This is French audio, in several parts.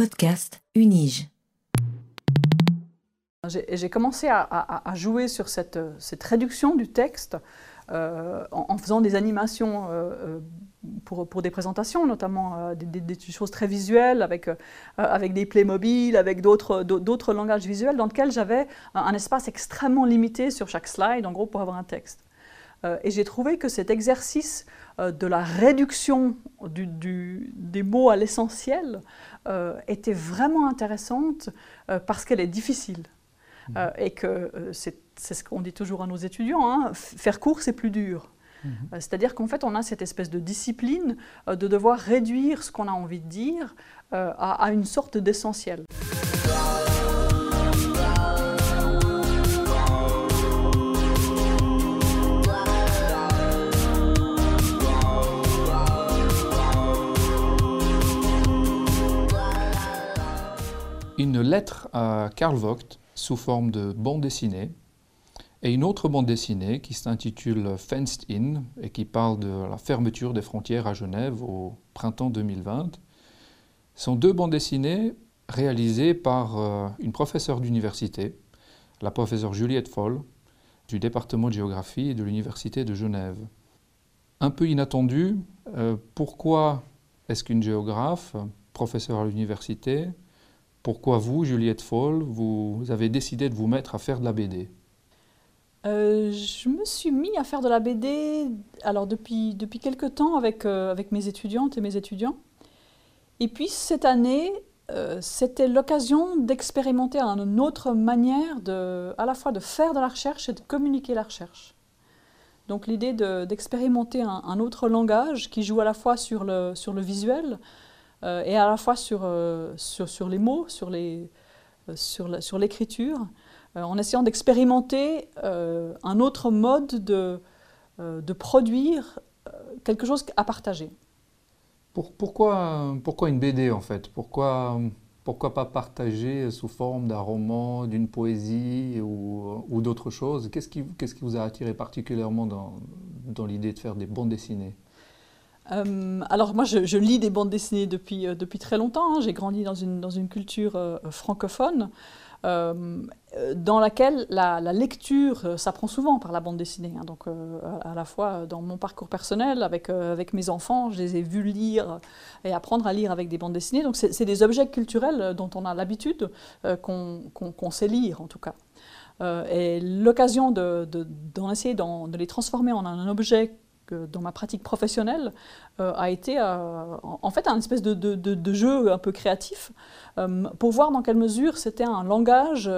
Podcast Unige. J'ai commencé à, jouer sur cette, réduction du texte euh, en, faisant des animations euh, euh, pour, des présentations, notamment des, choses très visuelles avec, avec des Playmobil, avec d'autres langages visuels dans lesquels j'avais un, espace extrêmement limité sur chaque slide, en gros, pour avoir un texte. Et j'ai trouvé que cet exercice de la réduction des mots à l'essentiel était vraiment intéressante parce qu'elle est difficile. Euh, et que euh, c'est ce qu'on dit toujours à nos étudiants, hein, faire court, c'est plus dur. Euh, c'est-à-dire qu'en fait, on a cette espèce de discipline de devoir réduire ce qu'on a envie de dire à, à, une sorte d'essentiel. Une lettre à Karl Vogt sous forme de bande dessinée, et une autre bande dessinée qui s'intitule Fenced In et qui parle de la fermeture des frontières à Genève au printemps 2020. Ce sont deux bandes dessinées réalisées par euh, une professeure d'université, la professeure Juliette Foll, du département de géographie de l'université de Genève. Un peu inattendu, euh, pourquoi est-ce qu'une géographe, professeure à l'université, pourquoi vous, Juliette Foll, vous avez décidé de vous mettre à faire de la BD euh, je me suis mis à faire de la BD alors depuis, depuis quelques temps avec, euh, avec mes étudiantes et mes étudiants. Et puis cette année, euh, c'était l'occasion d'expérimenter une autre manière de, à la fois de faire de la recherche et de communiquer la recherche. Donc l'idée d'expérimenter un, un, autre langage qui joue à la fois sur le, sur le visuel, euh, et à la fois sur, euh, sur, sur, les mots, sur l'écriture, sur, sur l'écriture, euh, en essayant d'expérimenter un autre mode de, de produire quelque chose à partager. Pour, pourquoi, pourquoi une BD en fait? Pourquoi, pourquoi pas partager sous forme d'un roman, d'une poésie ou, ou d'autres choses? Qu'est-ce qui, qu'est-ce qui vous a attiré particulièrement dans, dans l'idée de faire des bandes dessinées? Euh, alors moi, je, lis des bandes dessinées depuis, euh, depuis très longtemps. Hein. J'ai grandi dans une, dans une culture euh, francophone dans laquelle la, lecture s'apprend souvent par la bande dessinée. Hein. Donc à, la fois dans mon parcours personnel, avec, avec mes enfants, je les ai vus lire et apprendre à lire avec des bandes dessinées. Donc c'est des objets culturels dont on a l'habitude, qu'on sait lire en tout cas. et l'occasion d'en de, essayer de les transformer en un objet dans ma pratique professionnelle euh, a été euh, en fait un espèce de, jeu un peu créatif euh, pour voir dans quelle mesure c'était un langage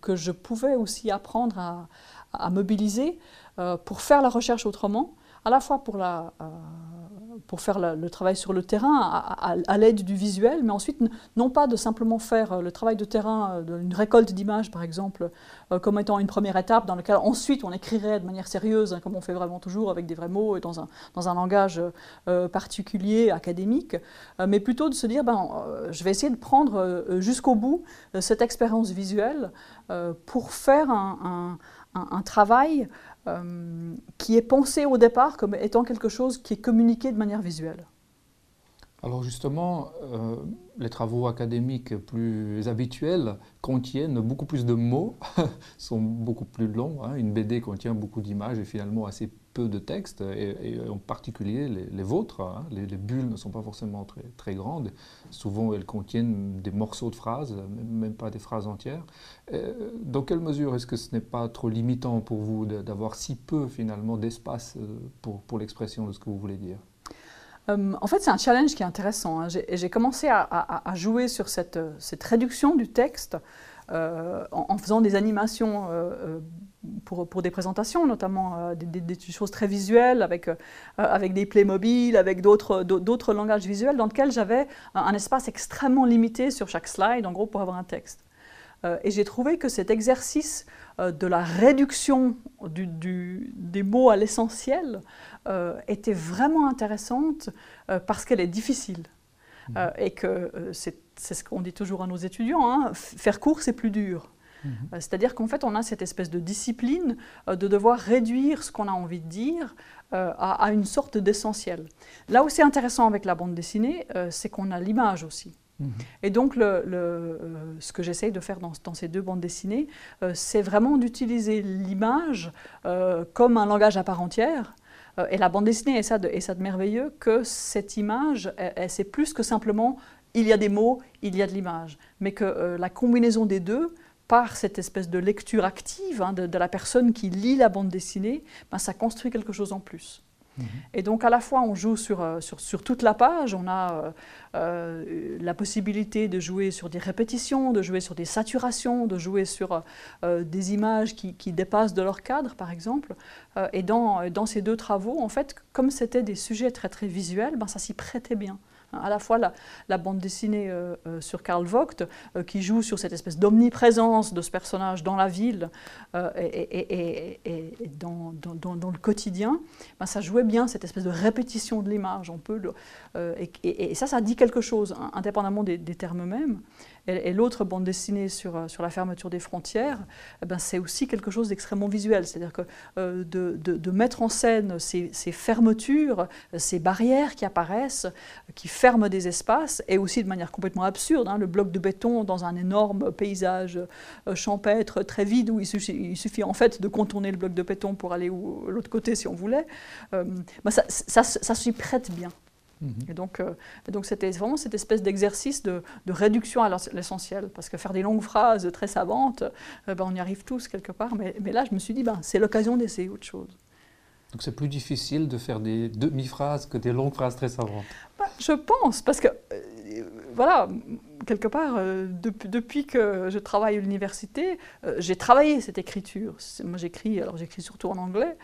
que je pouvais aussi apprendre à mobiliser pour faire la recherche autrement, à la fois pour la pour faire le travail sur le terrain à, l'aide du visuel, mais ensuite non pas de simplement faire euh, le travail de terrain, euh, une récolte d'images par exemple, euh, comme étant une première étape dans laquelle ensuite on écrirait de manière sérieuse, hein, comme on fait vraiment toujours avec des vrais mots et dans un, dans un langage particulier, académique, mais plutôt de se dire, ben, je vais essayer de prendre jusqu'au bout cette expérience visuelle pour faire un, un, un travail euh, qui est pensé au départ comme étant quelque chose qui est communiqué de manière visuelle. Alors justement, euh, les travaux académiques plus habituels contiennent beaucoup plus de mots, sont beaucoup plus longs. Hein. Une BD contient beaucoup d'images et finalement assez peu de textes, et, en particulier les, vôtres. Hein. Les, bulles ne sont pas forcément très, très, grandes. Souvent, elles contiennent des morceaux de phrases, même pas des phrases entières. Euh, dans quelle mesure est-ce que ce n'est pas trop limitant pour vous d'avoir si peu finalement d'espace euh, pour, pour l'expression de ce que vous voulez dire? Euh, en fait, c'est un challenge qui est intéressant. Hein. J'ai commencé à, jouer sur cette, cette, réduction du texte en, faisant des animations pour, pour, des présentations, notamment des, choses très visuelles avec, avec des Playmobil, avec d'autres langages visuels dans lesquels j'avais un, espace extrêmement limité sur chaque slide, en gros, pour avoir un texte. et j'ai trouvé que cet exercice de la réduction du, des mots à l'essentiel euh, était vraiment intéressante euh, parce qu'elle est difficile. Mmh. Euh, et que c'est ce qu'on dit toujours à nos étudiants, hein, faire court, c'est plus dur. Mmh. C'est-à-dire qu'en fait, on a cette espèce de discipline de devoir réduire ce qu'on a envie de dire à, une sorte d'essentiel. Là où c'est intéressant avec la bande dessinée, c'est qu'on a l'image aussi. Mhm. Et donc, le, le, ce que j'essaye de faire dans, dans, ces deux bandes dessinées, c'est vraiment d'utiliser l'image comme un langage à part entière. et la bande dessinée est ça de, est ça de merveilleux que cette image, c'est plus que simplement il y a des mots, il y a de l'image, mais que euh, la combinaison des deux, par cette espèce de lecture active hein, de, la personne qui lit la bande dessinée, ben, ça construit quelque chose en plus. Mhm. Et donc à la fois on joue sur, euh, sur, sur toute la page, on a euh, la possibilité de jouer sur des répétitions, de jouer sur des saturations, de jouer sur des images qui, qui, dépassent de leur cadre par exemple. et dans, dans, ces deux travaux, en fait, comme c'était des sujets très très visuels, ben, ça s'y prêtait bien. Hein, à la fois la, bande dessinée euh, euh, sur Karl Vogt, euh, qui joue sur cette espèce d'omniprésence de ce personnage dans la ville et, dans, le quotidien, ben, ça jouait bien cette espèce de répétition de l'image. On peut et, ça, ça dit quelque chose, hein, indépendamment des, des termes mêmes. Et, l'autre bande dessinée sur, sur la fermeture des frontières, eh ben, c'est aussi quelque chose d'extrêmement visuel. C'est-à-dire que de, de, mettre en scène ces, ces, fermetures, ces barrières qui apparaissent, qui ferment des espaces, et aussi de manière complètement absurde, hein, le bloc de béton dans un énorme paysage euh, champêtre très vide où il suffit, il suffit, en fait de contourner le bloc de béton pour aller de l'autre côté si on voulait, ben, ça, ça, ça s'y prête bien. Mhm. Et donc, euh, donc c'était vraiment cette espèce d'exercice de, réduction à l'essentiel, parce que faire des longues phrases très savantes, euh, ben, on y arrive tous quelque part, mais, mais là je me suis dit, ben, c'est l'occasion d'essayer autre chose. Donc c'est plus difficile de faire des demi-phrases que des longues phrases très savantes Je pense, parce que, euh, voilà, quelque part, euh, depuis, que je travaille à l'université, euh, j'ai travaillé cette écriture. Moi, j'écris, alors j'écris surtout en anglais,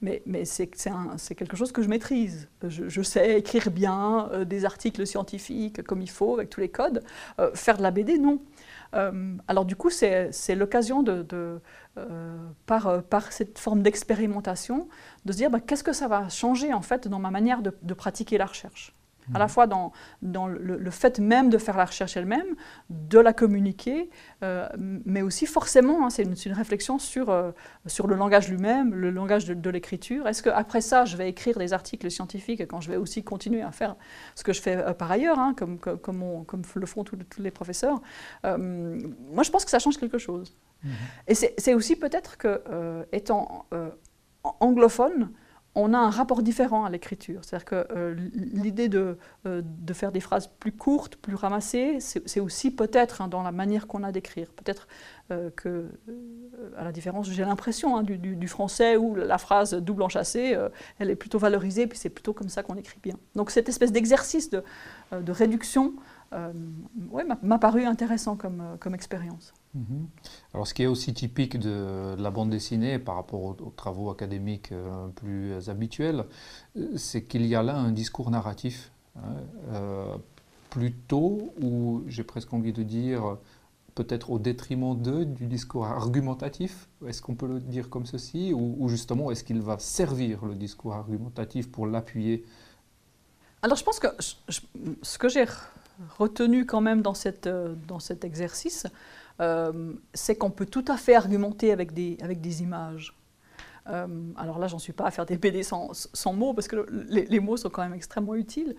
mais, mais c'est quelque chose que je maîtrise. Je, sais écrire bien des articles scientifiques comme il faut, avec tous les codes. faire de la BD, non. Alors du coup, c'est l'occasion de, par, par, cette forme d'expérimentation, de se dire bah, qu'est-ce que ça va changer en fait dans ma manière de pratiquer la recherche? À la fois dans, dans le, fait même de faire la recherche elle-même, de la communiquer, euh, mais aussi forcément, hein, c'est une, réflexion sur, euh, sur le langage lui-même, le langage de, l'écriture. Est-ce qu'après ça, je vais écrire des articles scientifiques quand je vais aussi continuer à faire ce que je fais euh, par ailleurs, hein, comme, comme, comme, le font tous, les professeurs Moi, je pense que ça change quelque chose. Mmh. Et c'est aussi peut-être que, étant anglophone, on a un rapport différent à l'écriture. C'est-à-dire que euh, l'idée de, euh, de, faire des phrases plus courtes, plus ramassées, c'est aussi peut-être hein, dans la manière qu'on a d'écrire. Peut-être euh, que, à la différence, j'ai l'impression, hein, du, français où la phrase double enchâssée, elle est plutôt valorisée, puis c'est plutôt comme ça qu'on écrit bien. Donc cette espèce d'exercice de, de, réduction m'a paru intéressant comme, comme expérience. Mhm. Alors, ce qui est aussi typique de, la bande dessinée par rapport aux, travaux académiques euh, plus habituels, euh, c'est qu'il y a là un discours narratif, hein, euh, plutôt, ou j'ai presque envie de dire, peut-être au détriment d'eux, du discours argumentatif. Est-ce qu'on peut le dire comme ceci? Ou, justement, est-ce qu'il va servir le discours argumentatif pour l'appuyer? Alors, je pense que ce que j'ai retenu quand même dans, cette, dans cet exercice, euh, c'est qu'on peut tout à fait argumenter avec des, avec des images. Euh, alors là, j'en suis pas à faire des BD sans, sans mots, parce que les, mots sont quand même extrêmement utiles.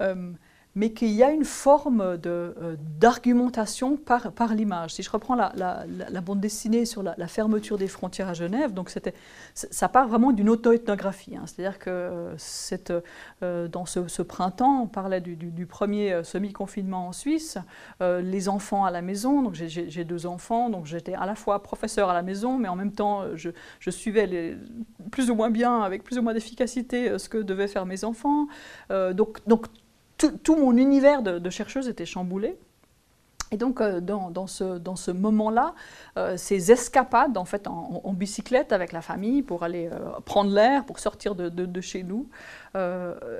Euh, mais qu'il y a une forme euh, d'argumentation par, par l'image. Si je reprends la, la, bande dessinée sur la, fermeture des frontières à Genève, donc ça part vraiment d'une auto-ethnographie. Hein. C'est-à-dire que euh, cette, euh, dans ce, ce, printemps, on parlait du, du, premier semi-confinement en Suisse, les enfants à la maison, donc j'ai deux enfants, donc j'étais à la fois professeur à la maison, mais en même temps je, je suivais plus ou moins bien, avec plus ou moins d'efficacité, ce que devaient faire mes enfants. donc, donc tout, mon univers de, chercheuse était chamboulé. Et donc, euh, dans, ce, dans ce moment-là, euh, ces escapades en, fait, en, bicyclette avec la famille pour aller euh, prendre l'air, pour sortir de, chez nous,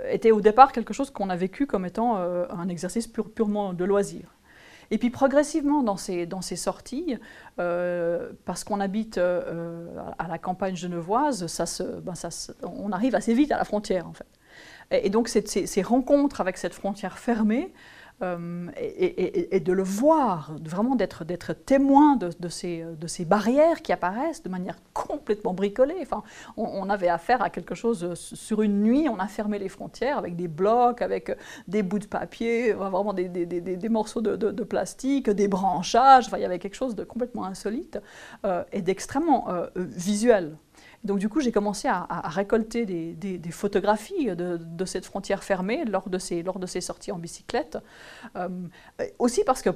étaient au départ quelque chose qu'on a vécu comme étant un exercice purement de loisir. Et puis progressivement dans ces, dans ces sorties, parce qu'on habite à la campagne genevoise, ça se, ben ça on arrive assez vite à la frontière en fait. Et, donc ces, rencontres avec cette frontière fermée euh, et, de le voir, vraiment d'être, témoin de, ces, barrières qui apparaissent de manière complètement bricolée. Enfin, on, avait affaire à quelque chose sur une nuit, on a fermé les frontières avec des blocs, avec des bouts de papier, vraiment des, des morceaux de, plastique, des branchages. Enfin, il y avait quelque chose de complètement insolite euh, et d'extrêmement euh, visuel. Donc du coup, j'ai commencé à, récolter des, photographies de, cette frontière fermée lors de ces, sorties en bicyclette. Euh, aussi parce que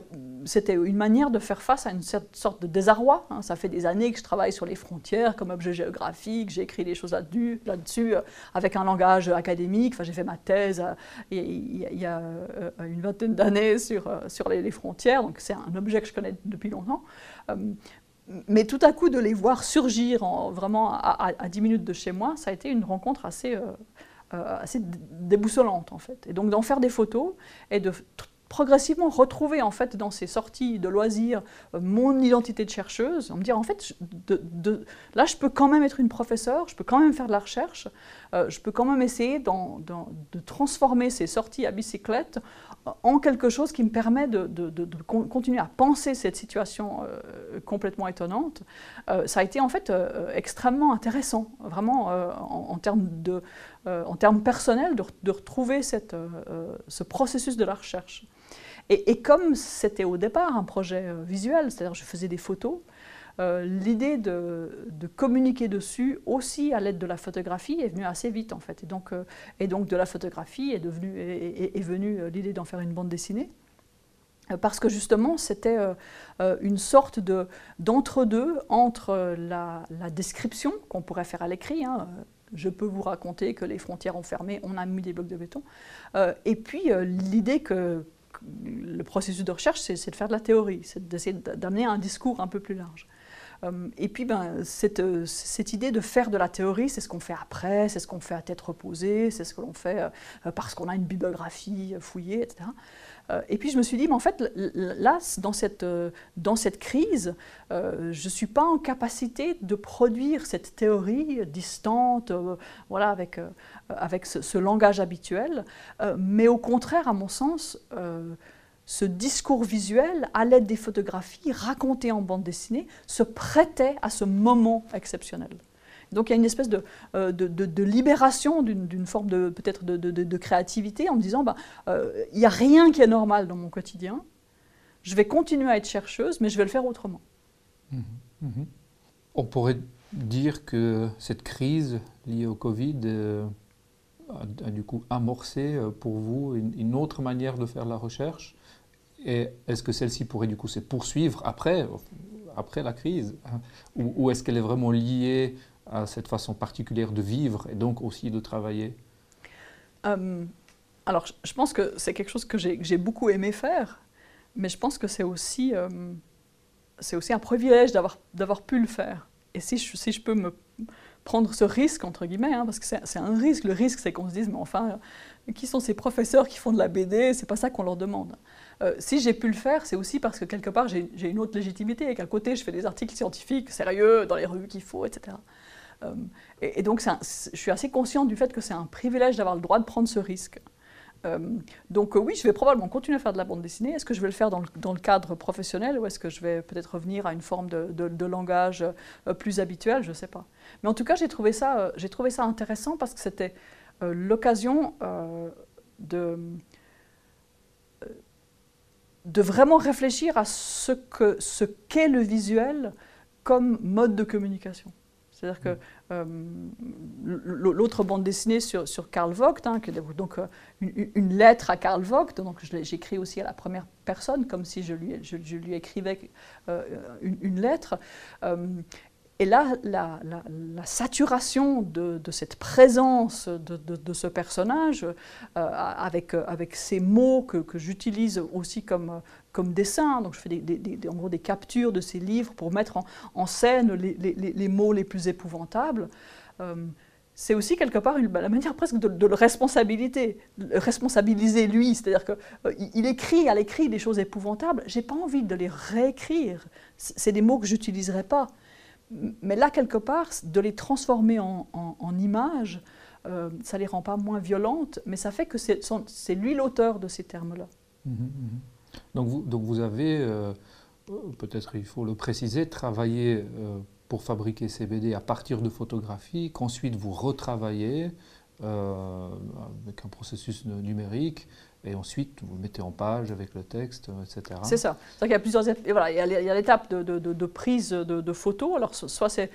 c'était une manière de faire face à une sorte de désarroi. Hein. Ça fait des années que je travaille sur les frontières comme objet géographique, j'ai écrit des choses là-dessus, euh, avec un langage académique. Enfin, j'ai fait ma thèse euh, il, y a une vingtaine d'années sur, sur les, les, frontières, donc c'est un objet que je connais depuis longtemps mais tout à coup, de les voir surgir en, vraiment à, 10 minutes de chez moi, ça a été une rencontre assez, euh, euh, assez déboussolante, en fait. Et donc, d'en faire des photos et de progressivement retrouver en fait dans ces sorties de loisirs euh, mon identité de chercheuse, en me dire en fait là je peux quand même être une professeure, je peux quand même faire de la recherche, je peux quand même essayer de transformer ces sorties à bicyclette en quelque chose qui me permet de, continuer à penser cette situation euh, complètement étonnante, euh, ça a été en fait euh, extrêmement intéressant, vraiment en, termes personnels, de, retrouver ce processus de la recherche. Et comme c'était au départ un projet visuel, c'est-à-dire je faisais des photos, euh, l'idée de, communiquer dessus aussi à l'aide de la photographie est venue assez vite en fait. Et donc, euh, de la photographie est, devenue, venue euh, l'idée d'en faire une bande dessinée. Parce que justement, c'était une sorte de, d'entre-deux entre la, description qu'on pourrait faire à l'écrit, hein, je peux vous raconter que les frontières ont fermé, on a mis des blocs de béton, et puis l'idée que le processus de recherche, c'est, de faire de la théorie, c'est d'essayer d'amener un discours un peu plus large. Euh, et puis, ben, cette, euh, cette, idée de faire de la théorie, c'est ce qu'on fait après, c'est ce qu'on fait à tête reposée, c'est ce que l'on fait euh, parce qu'on a une bibliographie fouillée, etc. Et puis je me suis dit, en fait, là, dans cette, dans cette crise, je ne suis pas en capacité de produire cette théorie distante, voilà, avec, avec ce, langage habituel, mais au contraire, à mon sens, ce discours visuel, à l'aide des photographies racontées en bande dessinée, se prêtait à ce moment exceptionnel. Donc il y a une espèce de, euh, de, libération d'une forme de peut-être de, créativité en me disant bah, euh, il n'y a rien qui est normal dans mon quotidien, je vais continuer à être chercheuse, mais je vais le faire autrement. Mmh, mmh. On pourrait dire que cette crise liée au Covid euh, a, du coup amorcé pour vous une, autre manière de faire la recherche et est-ce que celle-ci pourrait du coup se poursuivre après, après la crise hein, Ou, est-ce qu'elle est vraiment liée à cette façon particulière de vivre et donc aussi de travailler? Euh, Alors, je pense que c'est quelque chose que j'ai beaucoup aimé faire, mais je pense que c'est aussi, euh, aussi un privilège d'avoir pu le faire. Et si je, si je peux me prendre ce risque, entre guillemets, hein, parce que c'est un risque, le risque c'est qu'on se dise, mais enfin, qui sont ces professeurs qui font de la BD C'est pas ça qu'on leur demande. Euh, si j'ai pu le faire, c'est aussi parce que quelque part j'ai une autre légitimité et qu'à côté je fais des articles scientifiques sérieux dans les revues qu'il faut, etc. Euh, et, donc je suis assez consciente du fait que c'est un privilège d'avoir le droit de prendre ce risque. Euh, donc oui, je vais probablement continuer à faire de la bande dessinée. Est-ce que je vais le faire dans le, cadre professionnel ou est-ce que je vais peut-être revenir à une forme de, langage plus habituel? Je ne sais pas. Mais en tout cas, j'ai trouvé, ça, trouvé ça intéressant parce que c'était l'occasion de de vraiment réfléchir à ce qu'est ce qu'est le visuel comme mode de communication. C'est-à-dire que mm. euh, l'autre bande dessinée sur, sur Karl Vogt, hein, donc euh, une, lettre à Karl Vogt, donc j'écris aussi à la première personne, comme si je lui, je, lui écrivais euh, une, une, lettre. Et là, la, saturation de, cette présence de, ce personnage, euh, avec, avec ces mots que, j'utilise aussi comme, comme dessin, donc je fais en gros des captures de ces livres pour mettre en, scène les, mots les plus épouvantables, euh, c'est aussi quelque part une, la manière presque de, le responsabilité, responsabiliser lui, c'est-à-dire qu'il euh, il écrit à l'écrit des choses épouvantables, j'ai pas envie de les réécrire, c'est des mots que j'utiliserai pas mais là, quelque part, de les transformer en, images, euh, ça ne les rend pas moins violentes, mais ça fait que c'est lui l'auteur de ces termes-là. Mhm, mhm. Donc, vous, avez, euh, peut-être il faut le préciser, travaillé euh, pour fabriquer ces BD à partir de photographies qu'ensuite vous retravaillez euh, avec un processus numérique et ensuite vous le mettez en page avec le texte, etc. C'est ça. Il y a plusieurs voilà, il y a l'étape de, prise de, photos. Alors soit c'est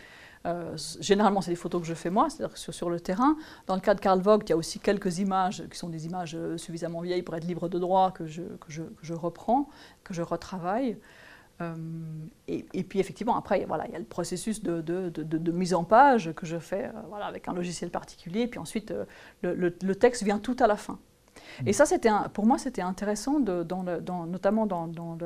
euh, généralement, c'est des photos que je fais moi, c'est-à-dire sur, le terrain. Dans le cas de Carl Vogt, il y a aussi quelques images qui sont des images euh, suffisamment vieilles pour être libres de droit que je, que je, que je reprends, que je retravaille. Euh, et, et, puis effectivement, après, voilà, il y a le processus de, de, de, mise en page que je fais voilà, avec un logiciel particulier. Et puis ensuite, le, le, texte vient tout à la fin. Et ça, c'était pour moi, c'était intéressant, dans le, dans, notamment dans, dans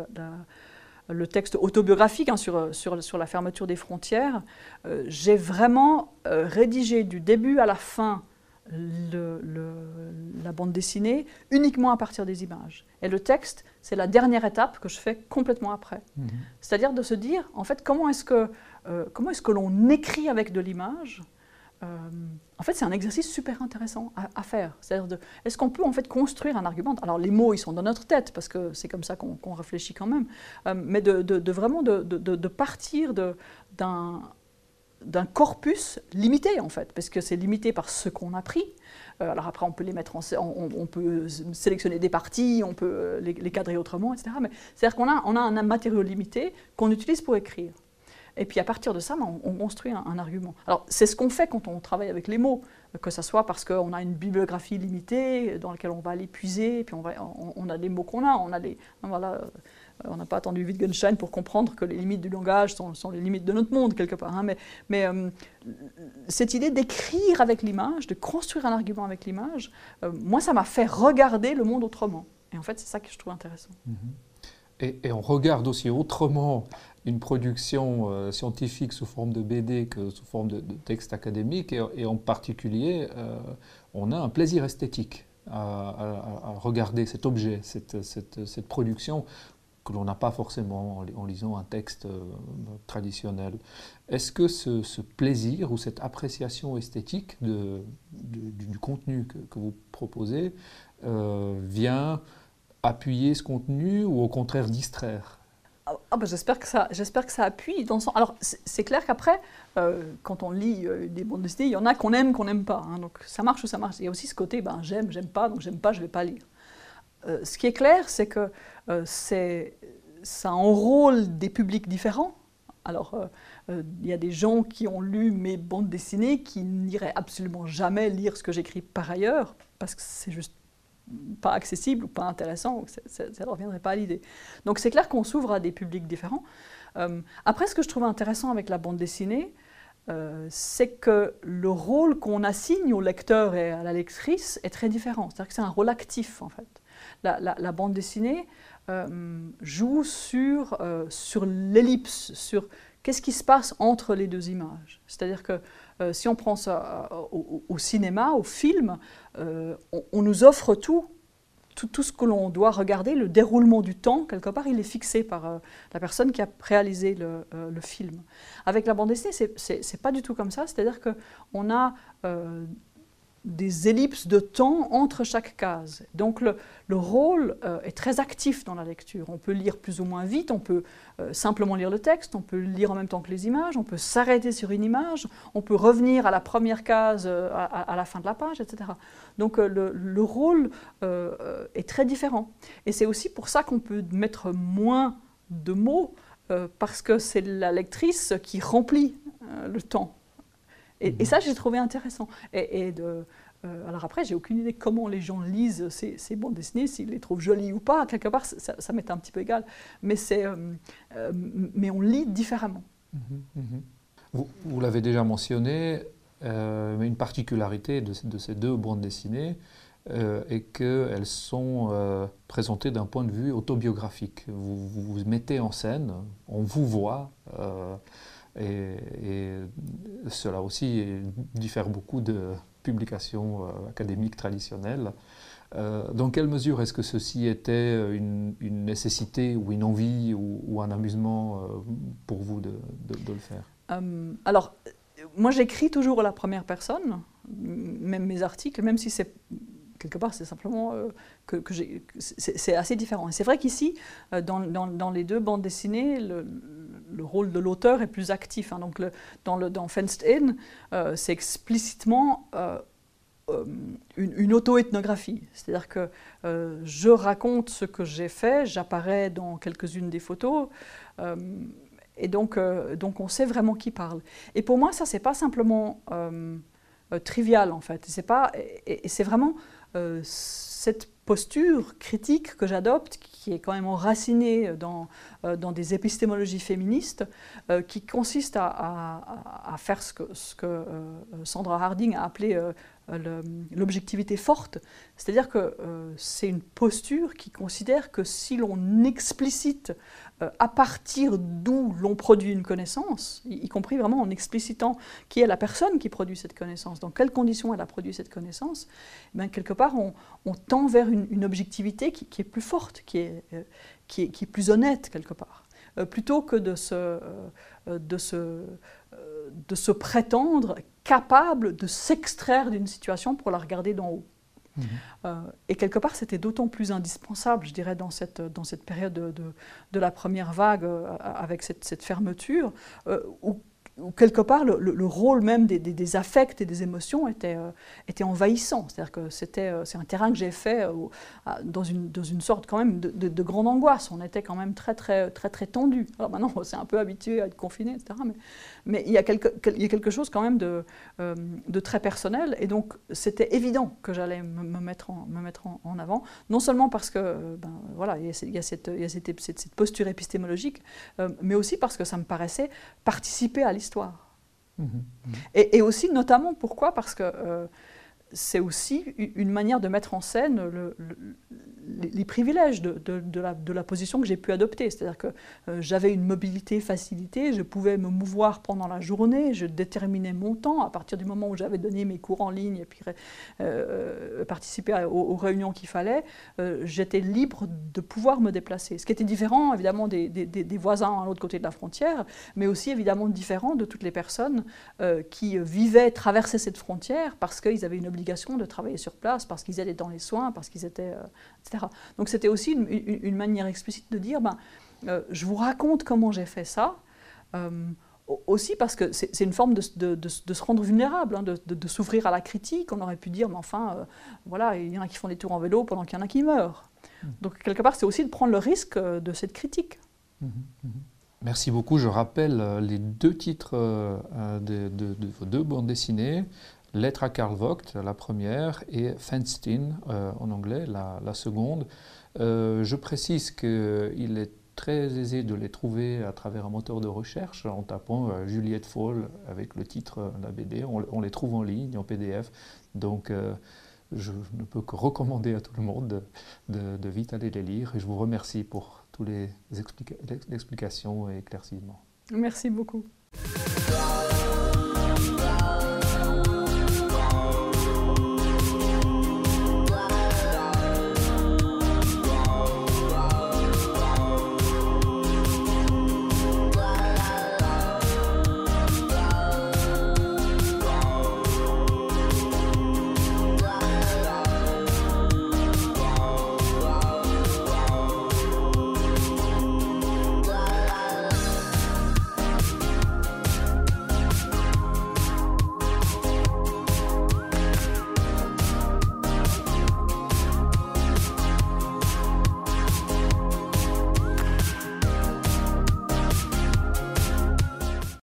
le texte autobiographique hein, sur, sur, sur, la fermeture des frontières, euh, j'ai vraiment euh, rédigé du début à la fin le, la bande dessinée uniquement à partir des images. Et le texte, c'est la dernière étape que je fais complètement après. Mhm. C'est-à-dire de se dire, en fait, comment est-ce que, euh, comment est-ce que l'on écrit avec de l'image euh, en fait, c'est un exercice super intéressant à, faire. C'est-à-dire, est-ce qu'on peut en fait construire un argument? Alors, les mots, ils sont dans notre tête parce que c'est comme ça qu'on réfléchit quand même, euh, mais de, vraiment de, partir d'un d'un corpus limité en fait, parce que c'est limité par ce qu'on a pris. Euh, alors après, on peut les mettre on, peut sélectionner des parties, on peut les, cadrer autrement, etc. Mais c'est-à-dire qu'on a, on a un matériau limité qu'on utilise pour écrire. Et puis à partir de ça, ben, on, construit un, argument. Alors c'est ce qu'on fait quand on travaille avec les mots, que ce soit parce qu'on a une bibliographie limitée dans laquelle on va aller puiser, puis on, a des mots qu'on a, on a des, voilà, euh, on n'a pas attendu Wittgenstein pour comprendre que les limites du langage sont, les limites de notre monde quelque part. Hein. mais, euh, cette idée d'écrire avec l'image, de construire un argument avec l'image, euh, moi ça m'a fait regarder le monde autrement. Et en fait c'est ça que je trouve intéressant. Mm-hmm. et, on regarde aussi autrement une production euh, scientifique sous forme de BD que sous forme de, texte académique, et, en particulier, euh, on a un plaisir esthétique à, regarder cet objet, cette production que l'on n'a pas forcément en, lisant un texte euh, traditionnel. Est-ce que ce, plaisir ou cette appréciation esthétique du, contenu que, vous proposez vient appuyer ce contenu ou au contraire distraire? Ah bah, j'espère que ça, j'espère que ça appuie dans son. Alors c'est clair qu'après, euh, quand on lit euh, des bandes dessinées, il y en a qu'on aime, qu'on n'aime pas. Hein. donc ça marche ou ça marche. Il y a aussi ce côté, ben j'aime, j'aime pas, donc j'aime pas, je vais pas lire. Euh, ce qui est clair, c'est que c'est ça enrôle des publics différents. Alors il y a des gens qui ont lu mes bandes dessinées qui n'iraient absolument jamais lire ce que j'écris par ailleurs parce que c'est juste pas accessible ou pas intéressant, ça ne reviendrait pas à l'idée. Donc c'est clair qu'on s'ouvre à des publics différents. Euh, après, ce que je trouve intéressant avec la bande dessinée, euh, c'est que le rôle qu'on assigne au lecteur et à la lectrice est très différent. C'est-à-dire que c'est un rôle actif, en fait. La, bande dessinée euh, joue sur, sur l'ellipse, sur qu'est-ce qui se passe entre les deux images. C'est-à-dire que euh, si on prend ça euh, au, cinéma, au film, euh, on, nous offre tout, tout, ce que l'on doit regarder, le déroulement du temps, quelque part, il est fixé par la personne qui a réalisé le, le film. Avec la bande dessinée, c'est pas du tout comme ça, c'est-à-dire qu'on a des ellipses de temps entre chaque case. Donc le, rôle euh, est très actif dans la lecture. On peut lire plus ou moins vite, on peut euh, simplement lire le texte, on peut lire en même temps que les images, on peut s'arrêter sur une image, on peut revenir à la première case euh, à, la fin de la page, etc. Donc le, le, rôle est très différent. Et c'est aussi pour ça qu'on peut mettre moins de mots, parce que c'est la lectrice qui remplit le temps. Et, ça, j'ai trouvé intéressant. Et, de, euh, alors après, j'ai aucune idée comment les gens lisent ces, ces bandes dessinées, s'ils les trouvent jolies ou pas. Quelque part, ça, m'est un petit peu égal. Mais, euh, euh, mais on lit différemment. Mhm, mhm. Vous, vous l'avez déjà mentionné, mais une particularité de, de, ces deux bandes dessinées est qu'elles sont présentées d'un point de vue autobiographique. Vous, vous, vous mettez en scène, on vous voit. Et, cela aussi diffère beaucoup de publications euh, académiques traditionnelles. Euh, dans quelle mesure est-ce que ceci était une, nécessité ou une envie ou, un amusement euh, pour vous de, le faire? Alors, moi j'écris toujours à la première personne, même mes articles, même si c'est quelque part, c'est simplement que, c'est assez différent. C'est vrai qu'ici, dans, les deux bandes dessinées, le rôle de l'auteur est plus actif. Hein. Donc dans, Fenced In, c'est explicitement une, une auto-ethnographie. C'est-à-dire que je raconte ce que j'ai fait, j'apparais dans quelques-unes des photos. Et donc, euh, on sait vraiment qui parle. Et pour moi, ça, c'est pas simplement euh, euh, trivial, en fait. C'est pas, et, c'est vraiment cette posture critique que j'adopte, qui est quand même enracinée dans, dans des épistémologies féministes, qui consiste à, à, faire ce que, que Sandra Harding a appelé l'objectivité forte, c'est-à-dire que c'est une posture qui considère que si l'on explicite euh, à partir d'où l'on produit une connaissance, y, compris vraiment en explicitant qui est la personne qui produit cette connaissance, dans quelles conditions elle a produit cette connaissance, eh quelque part on, tend vers une, objectivité qui, est plus forte, qui est, euh, qui, est, qui est, plus honnête quelque part, euh, plutôt que de se, de, se, de se prétendre capable de s'extraire d'une situation pour la regarder d'en haut. Euh, et quelque part, c'était d'autant plus indispensable, je dirais, dans cette, dans cette période de, de, la première vague, euh, avec cette, cette fermeture, euh, quelque part, le, rôle même des, affects et des émotions était, euh, était envahissant. C'est-à-dire que c'était, euh, c'est un terrain que j'ai fait euh, dans, une, dans une sorte quand même de, grande angoisse. On était quand même très, très, très, très tendu. Alors maintenant, on s'est un peu habitué à être confiné, etc. Mais, mais il, y a quelque, il y a quelque chose quand même de, de très personnel. Et donc, c'était évident que j'allais me, mettre, en, me mettre en, avant. Non seulement parce que, ben, voilà, il y a, cette, il y a cette, cette, posture épistémologique, mais aussi parce que ça me paraissait participer à l'histoire Mhm. Et, aussi, notamment, pourquoi? Parce que euh, c'est aussi une manière de mettre en scène le, les privilèges de, la, position que j'ai pu adopter. C'est-à-dire que euh, j'avais une mobilité facilitée, je pouvais me mouvoir pendant la journée, je déterminais mon temps à partir du moment où j'avais donné mes cours en ligne et puis euh, participer aux, réunions qu'il fallait, euh, j'étais libre de pouvoir me déplacer. Ce qui était différent évidemment des, des voisins à l'autre côté de la frontière, mais aussi évidemment différent de toutes les personnes qui vivaient, traversaient cette frontière parce qu'ils avaient une obligation de travailler sur place, parce qu'ils étaient dans les soins, parce qu'ils étaient, etc. Donc c'était aussi une, manière explicite de dire, ben, euh, je vous raconte comment j'ai fait ça, euh, aussi parce que c'est une forme de, se rendre vulnérable, hein, de, s'ouvrir à la critique. On aurait pu dire, mais enfin, euh, voilà, il y en a qui font des tours en vélo pendant qu'il y en a qui meurent. Mmh. Donc quelque part, c'est aussi de prendre le risque de cette critique. Mmh, mmh. Merci beaucoup. Je rappelle les deux titres de, vos deux bandes dessinées. Lettre à Karl Vogt, la première, et Fenced In, euh, en anglais, la, seconde. Euh, je précise qu'il est très aisé de les trouver à travers un moteur de recherche en tapant euh, Juliette Fall avec le titre de la BD. On, les trouve en ligne, en PDF. Donc je ne peux que recommander à tout le monde de, vite aller les lire. Et je vous remercie pour toutes les explications et éclaircissements. Merci beaucoup.